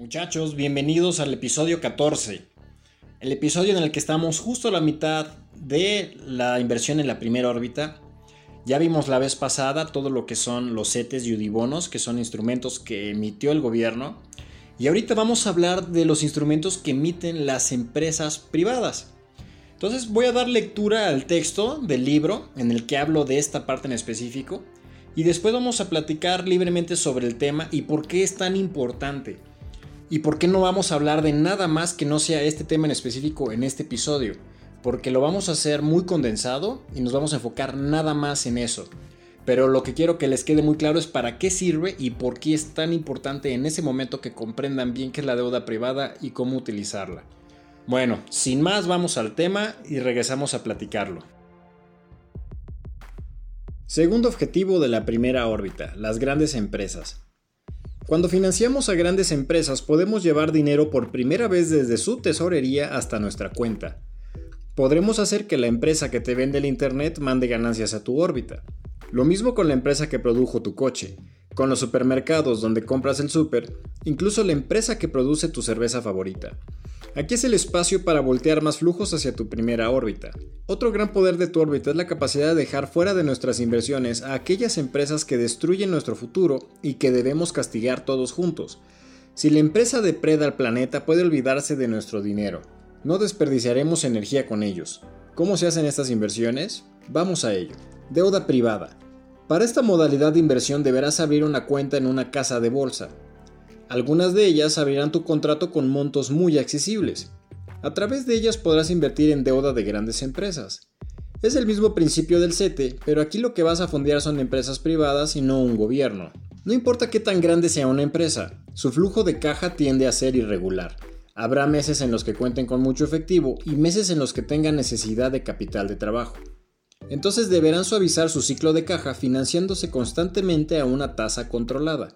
Muchachos, bienvenidos al episodio 14. El episodio en el que estamos justo a la mitad de la inversión en la primera órbita. Ya vimos la vez pasada todo lo que son los CETES y UDIBONOS, que son instrumentos que emitió el gobierno. Y ahorita vamos a hablar de los instrumentos que emiten las empresas privadas. Entonces voy a dar lectura al texto del libro en el que hablo de esta parte en específico. Y después vamos a platicar libremente sobre el tema y por qué es tan importante. ¿Y por qué no vamos a hablar de nada más que no sea este tema en específico en este episodio? Porque lo vamos a hacer muy condensado y nos vamos a enfocar nada más en eso. Pero lo que quiero que les quede muy claro es para qué sirve y por qué es tan importante en ese momento que comprendan bien qué es la deuda privada y cómo utilizarla. Bueno, sin más vamos al tema y regresamos a platicarlo. Segundo objetivo de la primera órbita, las grandes empresas. Cuando financiamos a grandes empresas podemos llevar dinero por primera vez desde su tesorería hasta nuestra cuenta. Podremos hacer que la empresa que te vende el Internet mande ganancias a tu órbita. Lo mismo con la empresa que produjo tu coche, con los supermercados donde compras el súper, incluso la empresa que produce tu cerveza favorita. Aquí es el espacio para voltear más flujos hacia tu primera órbita. Otro gran poder de tu órbita es la capacidad de dejar fuera de nuestras inversiones a aquellas empresas que destruyen nuestro futuro y que debemos castigar todos juntos. Si la empresa depreda al planeta puede olvidarse de nuestro dinero. No desperdiciaremos energía con ellos. ¿Cómo se hacen estas inversiones? Vamos a ello. Deuda privada. Para esta modalidad de inversión deberás abrir una cuenta en una casa de bolsa. Algunas de ellas abrirán tu contrato con montos muy accesibles. A través de ellas podrás invertir en deuda de grandes empresas. Es el mismo principio del CETE, pero aquí lo que vas a fondear son empresas privadas y no un gobierno. No importa qué tan grande sea una empresa, su flujo de caja tiende a ser irregular. Habrá meses en los que cuenten con mucho efectivo y meses en los que tengan necesidad de capital de trabajo. Entonces deberán suavizar su ciclo de caja financiándose constantemente a una tasa controlada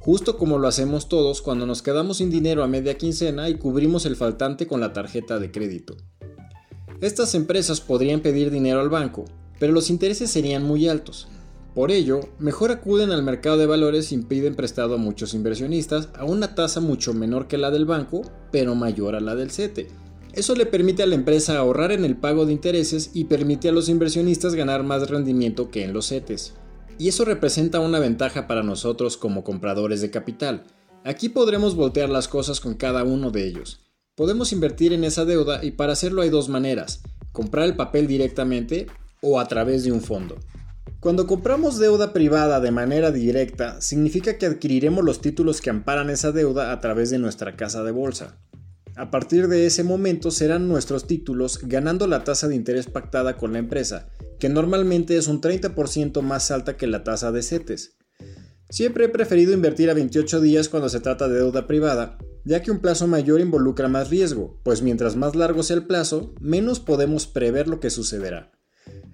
justo como lo hacemos todos cuando nos quedamos sin dinero a media quincena y cubrimos el faltante con la tarjeta de crédito. Estas empresas podrían pedir dinero al banco, pero los intereses serían muy altos. Por ello, mejor acuden al mercado de valores y piden prestado a muchos inversionistas a una tasa mucho menor que la del banco, pero mayor a la del CETE. Eso le permite a la empresa ahorrar en el pago de intereses y permite a los inversionistas ganar más rendimiento que en los CETES y eso representa una ventaja para nosotros como compradores de capital. Aquí podremos voltear las cosas con cada uno de ellos. Podemos invertir en esa deuda y para hacerlo hay dos maneras, comprar el papel directamente o a través de un fondo. Cuando compramos deuda privada de manera directa, significa que adquiriremos los títulos que amparan esa deuda a través de nuestra casa de bolsa. A partir de ese momento serán nuestros títulos ganando la tasa de interés pactada con la empresa que normalmente es un 30% más alta que la tasa de CETES. Siempre he preferido invertir a 28 días cuando se trata de deuda privada, ya que un plazo mayor involucra más riesgo, pues mientras más largo sea el plazo, menos podemos prever lo que sucederá.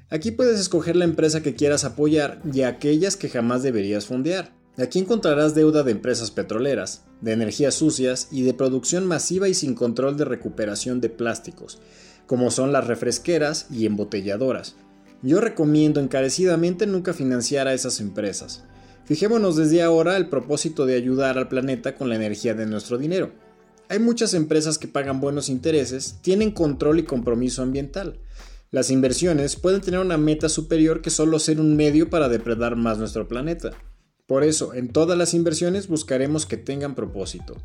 Aquí puedes escoger la empresa que quieras apoyar y aquellas que jamás deberías fondear. Aquí encontrarás deuda de empresas petroleras, de energías sucias y de producción masiva y sin control de recuperación de plásticos, como son las refresqueras y embotelladoras, yo recomiendo encarecidamente nunca financiar a esas empresas. Fijémonos desde ahora el propósito de ayudar al planeta con la energía de nuestro dinero. Hay muchas empresas que pagan buenos intereses, tienen control y compromiso ambiental. Las inversiones pueden tener una meta superior que solo ser un medio para depredar más nuestro planeta. Por eso, en todas las inversiones buscaremos que tengan propósito.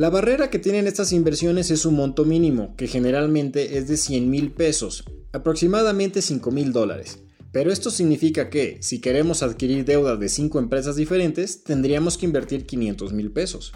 La barrera que tienen estas inversiones es su monto mínimo, que generalmente es de 100 mil pesos, aproximadamente 5 mil dólares. Pero esto significa que, si queremos adquirir deuda de 5 empresas diferentes, tendríamos que invertir 500 mil pesos.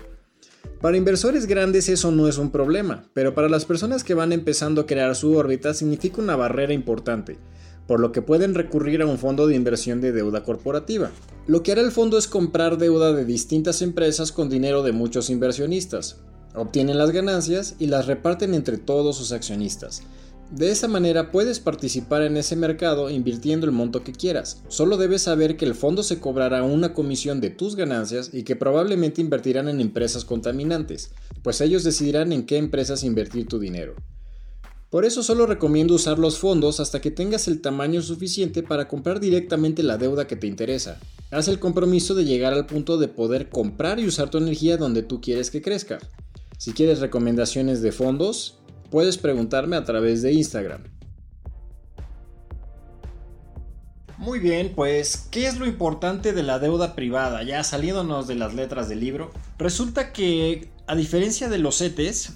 Para inversores grandes eso no es un problema, pero para las personas que van empezando a crear su órbita significa una barrera importante, por lo que pueden recurrir a un fondo de inversión de deuda corporativa. Lo que hará el fondo es comprar deuda de distintas empresas con dinero de muchos inversionistas. Obtienen las ganancias y las reparten entre todos sus accionistas. De esa manera puedes participar en ese mercado invirtiendo el monto que quieras. Solo debes saber que el fondo se cobrará una comisión de tus ganancias y que probablemente invertirán en empresas contaminantes, pues ellos decidirán en qué empresas invertir tu dinero. Por eso solo recomiendo usar los fondos hasta que tengas el tamaño suficiente para comprar directamente la deuda que te interesa. Haz el compromiso de llegar al punto de poder comprar y usar tu energía donde tú quieres que crezca. Si quieres recomendaciones de fondos, puedes preguntarme a través de Instagram. Muy bien, pues, ¿qué es lo importante de la deuda privada? Ya saliéndonos de las letras del libro, resulta que, a diferencia de los CETES,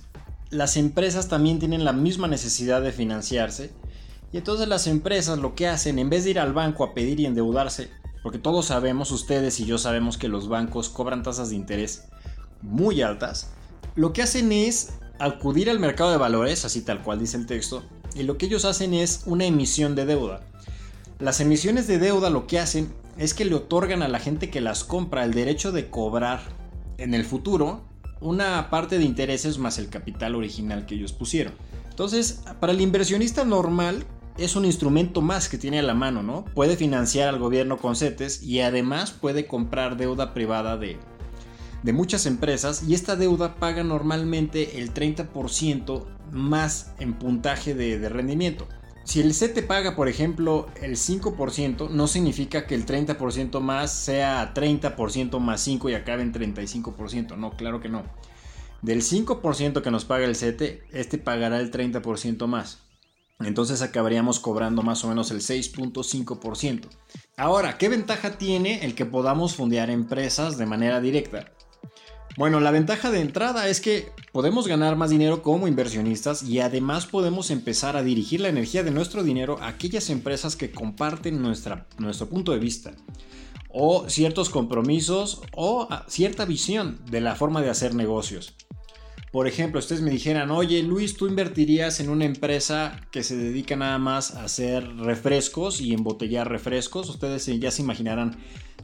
las empresas también tienen la misma necesidad de financiarse. Y entonces las empresas lo que hacen, en vez de ir al banco a pedir y endeudarse, porque todos sabemos, ustedes y yo sabemos que los bancos cobran tasas de interés muy altas, lo que hacen es acudir al mercado de valores, así tal cual dice el texto, y lo que ellos hacen es una emisión de deuda. Las emisiones de deuda lo que hacen es que le otorgan a la gente que las compra el derecho de cobrar en el futuro una parte de intereses más el capital original que ellos pusieron. Entonces, para el inversionista normal es un instrumento más que tiene a la mano, ¿no? Puede financiar al gobierno con CETES y además puede comprar deuda privada de, de muchas empresas y esta deuda paga normalmente el 30% más en puntaje de, de rendimiento. Si el CETE paga, por ejemplo, el 5%, no significa que el 30% más sea 30% más 5 y acabe en 35%. No, claro que no. Del 5% que nos paga el CETE, este pagará el 30% más. Entonces acabaríamos cobrando más o menos el 6.5%. Ahora, ¿qué ventaja tiene el que podamos fundear empresas de manera directa? Bueno, la ventaja de entrada es que podemos ganar más dinero como inversionistas y además podemos empezar a dirigir la energía de nuestro dinero a aquellas empresas que comparten nuestra, nuestro punto de vista o ciertos compromisos o cierta visión de la forma de hacer negocios. Por ejemplo, ustedes me dijeran, oye Luis, tú invertirías en una empresa que se dedica nada más a hacer refrescos y embotellar refrescos. Ustedes ya se imaginarán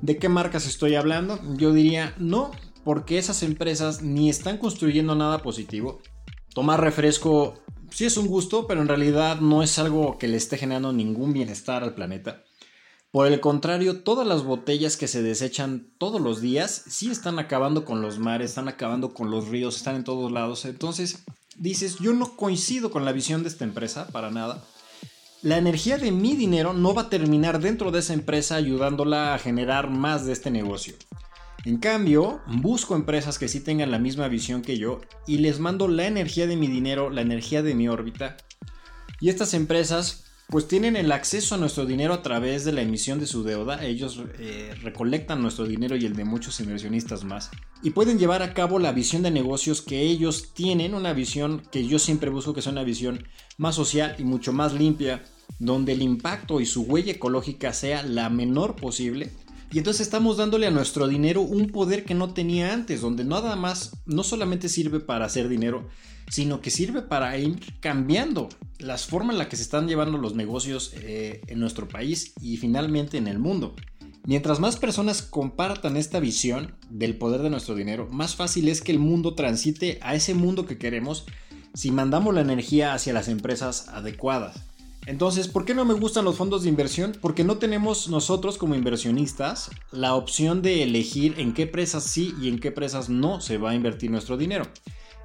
de qué marcas estoy hablando. Yo diría, no, porque esas empresas ni están construyendo nada positivo. Tomar refresco sí es un gusto, pero en realidad no es algo que le esté generando ningún bienestar al planeta. Por el contrario, todas las botellas que se desechan todos los días sí están acabando con los mares, están acabando con los ríos, están en todos lados. Entonces, dices, yo no coincido con la visión de esta empresa para nada. La energía de mi dinero no va a terminar dentro de esa empresa ayudándola a generar más de este negocio. En cambio, busco empresas que sí tengan la misma visión que yo y les mando la energía de mi dinero, la energía de mi órbita. Y estas empresas pues tienen el acceso a nuestro dinero a través de la emisión de su deuda. Ellos eh, recolectan nuestro dinero y el de muchos inversionistas más. Y pueden llevar a cabo la visión de negocios que ellos tienen, una visión que yo siempre busco que sea una visión más social y mucho más limpia, donde el impacto y su huella ecológica sea la menor posible y entonces estamos dándole a nuestro dinero un poder que no tenía antes, donde nada más no solamente sirve para hacer dinero, sino que sirve para ir cambiando las formas en las que se están llevando los negocios eh, en nuestro país y finalmente en el mundo. Mientras más personas compartan esta visión del poder de nuestro dinero, más fácil es que el mundo transite a ese mundo que queremos si mandamos la energía hacia las empresas adecuadas. Entonces, ¿por qué no me gustan los fondos de inversión? Porque no tenemos nosotros como inversionistas la opción de elegir en qué empresas sí y en qué empresas no se va a invertir nuestro dinero.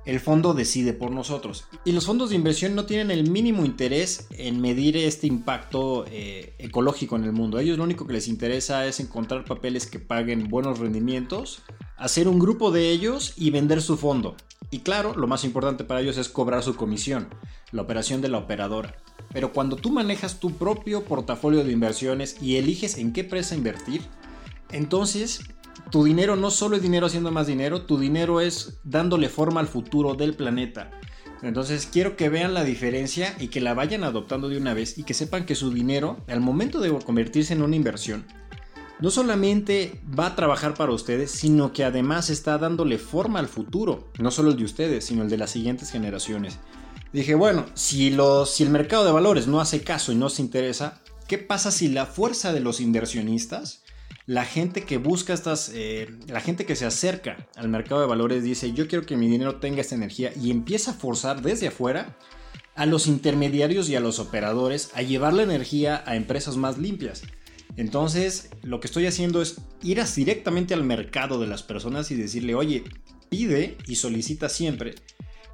El fondo decide por nosotros. Y los fondos de inversión no tienen el mínimo interés en medir este impacto eh, ecológico en el mundo. A ellos lo único que les interesa es encontrar papeles que paguen buenos rendimientos, hacer un grupo de ellos y vender su fondo. Y claro, lo más importante para ellos es cobrar su comisión, la operación de la operadora. Pero cuando tú manejas tu propio portafolio de inversiones y eliges en qué empresa invertir, entonces tu dinero no solo es dinero haciendo más dinero, tu dinero es dándole forma al futuro del planeta. Entonces quiero que vean la diferencia y que la vayan adoptando de una vez y que sepan que su dinero, al momento de convertirse en una inversión, no solamente va a trabajar para ustedes, sino que además está dándole forma al futuro, no solo el de ustedes, sino el de las siguientes generaciones. Dije, bueno, si, el mercado de valores no hace caso y no se interesa, ¿qué pasa si la fuerza de los inversionistas, la gente que busca estas, eh, la gente que se acerca al mercado de valores dice, yo quiero que mi dinero tenga esta energía y empieza a forzar desde afuera a los intermediarios y a los operadores a llevar la energía a empresas más limpias? Entonces, lo que estoy haciendo es ir directamente al mercado de las personas y decirle, oye, pide y solicita siempre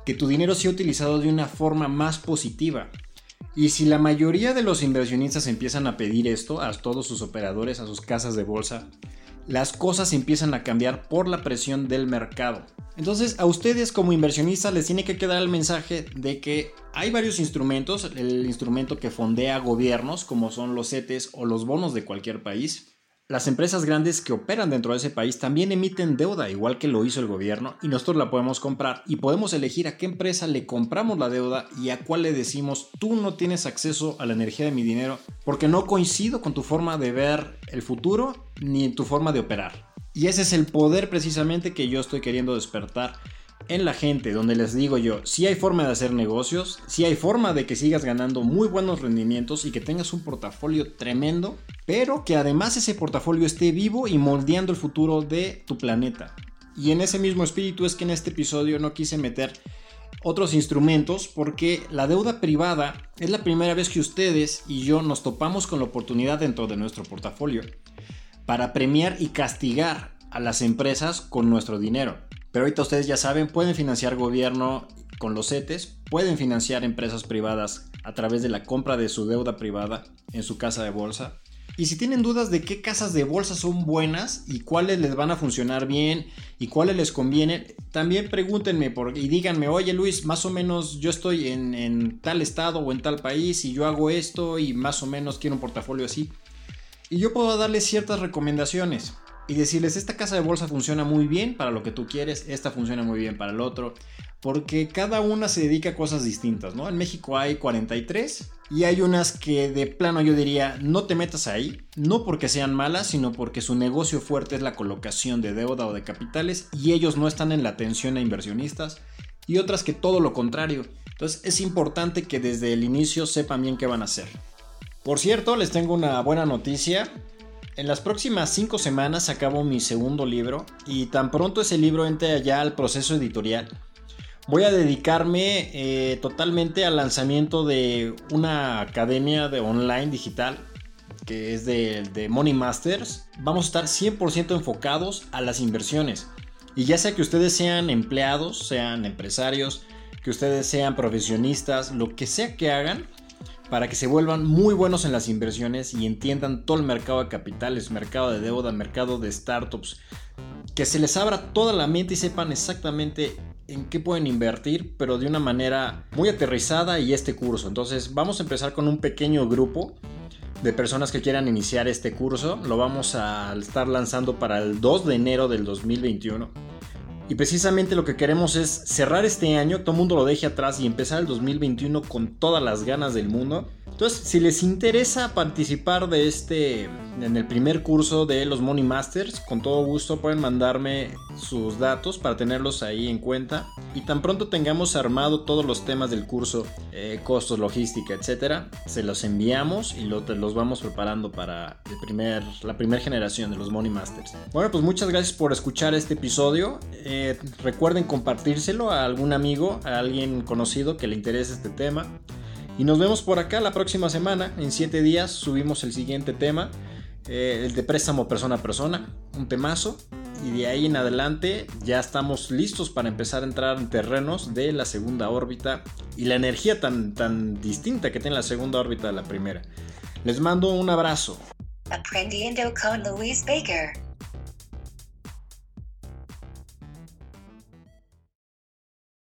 que tu dinero sea utilizado de una forma más positiva. Y si la mayoría de los inversionistas empiezan a pedir esto a todos sus operadores, a sus casas de bolsa, las cosas empiezan a cambiar por la presión del mercado. Entonces a ustedes como inversionistas les tiene que quedar el mensaje de que hay varios instrumentos, el instrumento que fondea gobiernos como son los CETES o los bonos de cualquier país, las empresas grandes que operan dentro de ese país también emiten deuda, igual que lo hizo el gobierno, y nosotros la podemos comprar y podemos elegir a qué empresa le compramos la deuda y a cuál le decimos tú no tienes acceso a la energía de mi dinero porque no coincido con tu forma de ver el futuro ni en tu forma de operar. Y ese es el poder precisamente que yo estoy queriendo despertar en la gente, donde les digo yo, si hay forma de hacer negocios, si hay forma de que sigas ganando muy buenos rendimientos y que tengas un portafolio tremendo, pero que además ese portafolio esté vivo y moldeando el futuro de tu planeta. Y en ese mismo espíritu es que en este episodio no quise meter otros instrumentos porque la deuda privada es la primera vez que ustedes y yo nos topamos con la oportunidad dentro de nuestro portafolio para premiar y castigar a las empresas con nuestro dinero. Pero ahorita ustedes ya saben, pueden financiar gobierno con los CETES, pueden financiar empresas privadas a través de la compra de su deuda privada en su casa de bolsa. Y si tienen dudas de qué casas de bolsa son buenas y cuáles les van a funcionar bien y cuáles les convienen, también pregúntenme por, y díganme, oye Luis, más o menos yo estoy en, en tal estado o en tal país y yo hago esto y más o menos quiero un portafolio así. Y yo puedo darles ciertas recomendaciones y decirles, esta casa de bolsa funciona muy bien para lo que tú quieres, esta funciona muy bien para el otro, porque cada una se dedica a cosas distintas, ¿no? En México hay 43 y hay unas que de plano yo diría, no te metas ahí, no porque sean malas, sino porque su negocio fuerte es la colocación de deuda o de capitales y ellos no están en la atención a inversionistas, y otras que todo lo contrario. Entonces es importante que desde el inicio sepan bien qué van a hacer. Por cierto, les tengo una buena noticia. En las próximas cinco semanas acabo mi segundo libro y tan pronto ese libro entre allá al proceso editorial, voy a dedicarme eh, totalmente al lanzamiento de una academia de online digital que es de, de Money Masters. Vamos a estar 100% enfocados a las inversiones. Y ya sea que ustedes sean empleados, sean empresarios, que ustedes sean profesionistas, lo que sea que hagan, para que se vuelvan muy buenos en las inversiones y entiendan todo el mercado de capitales, mercado de deuda, mercado de startups, que se les abra toda la mente y sepan exactamente en qué pueden invertir, pero de una manera muy aterrizada y este curso. Entonces vamos a empezar con un pequeño grupo de personas que quieran iniciar este curso. Lo vamos a estar lanzando para el 2 de enero del 2021. Y precisamente lo que queremos es cerrar este año, todo el mundo lo deje atrás y empezar el 2021 con todas las ganas del mundo. Entonces, si les interesa participar de este, en el primer curso de los Money Masters, con todo gusto pueden mandarme sus datos para tenerlos ahí en cuenta. Y tan pronto tengamos armado todos los temas del curso, eh, costos, logística, etcétera, se los enviamos y los vamos preparando para la primera generación de los Money Masters. Bueno, pues muchas gracias por escuchar este episodio. Eh, recuerden compartírselo a algún amigo, a alguien conocido que le interese este tema. Y nos vemos por acá la próxima semana. En 7 días subimos el siguiente tema. Eh, el de préstamo persona a persona. Un temazo. Y de ahí en adelante ya estamos listos para empezar a entrar en terrenos de la segunda órbita. Y la energía tan, tan distinta que tiene la segunda órbita de la primera. Les mando un abrazo. Aprendiendo con Baker.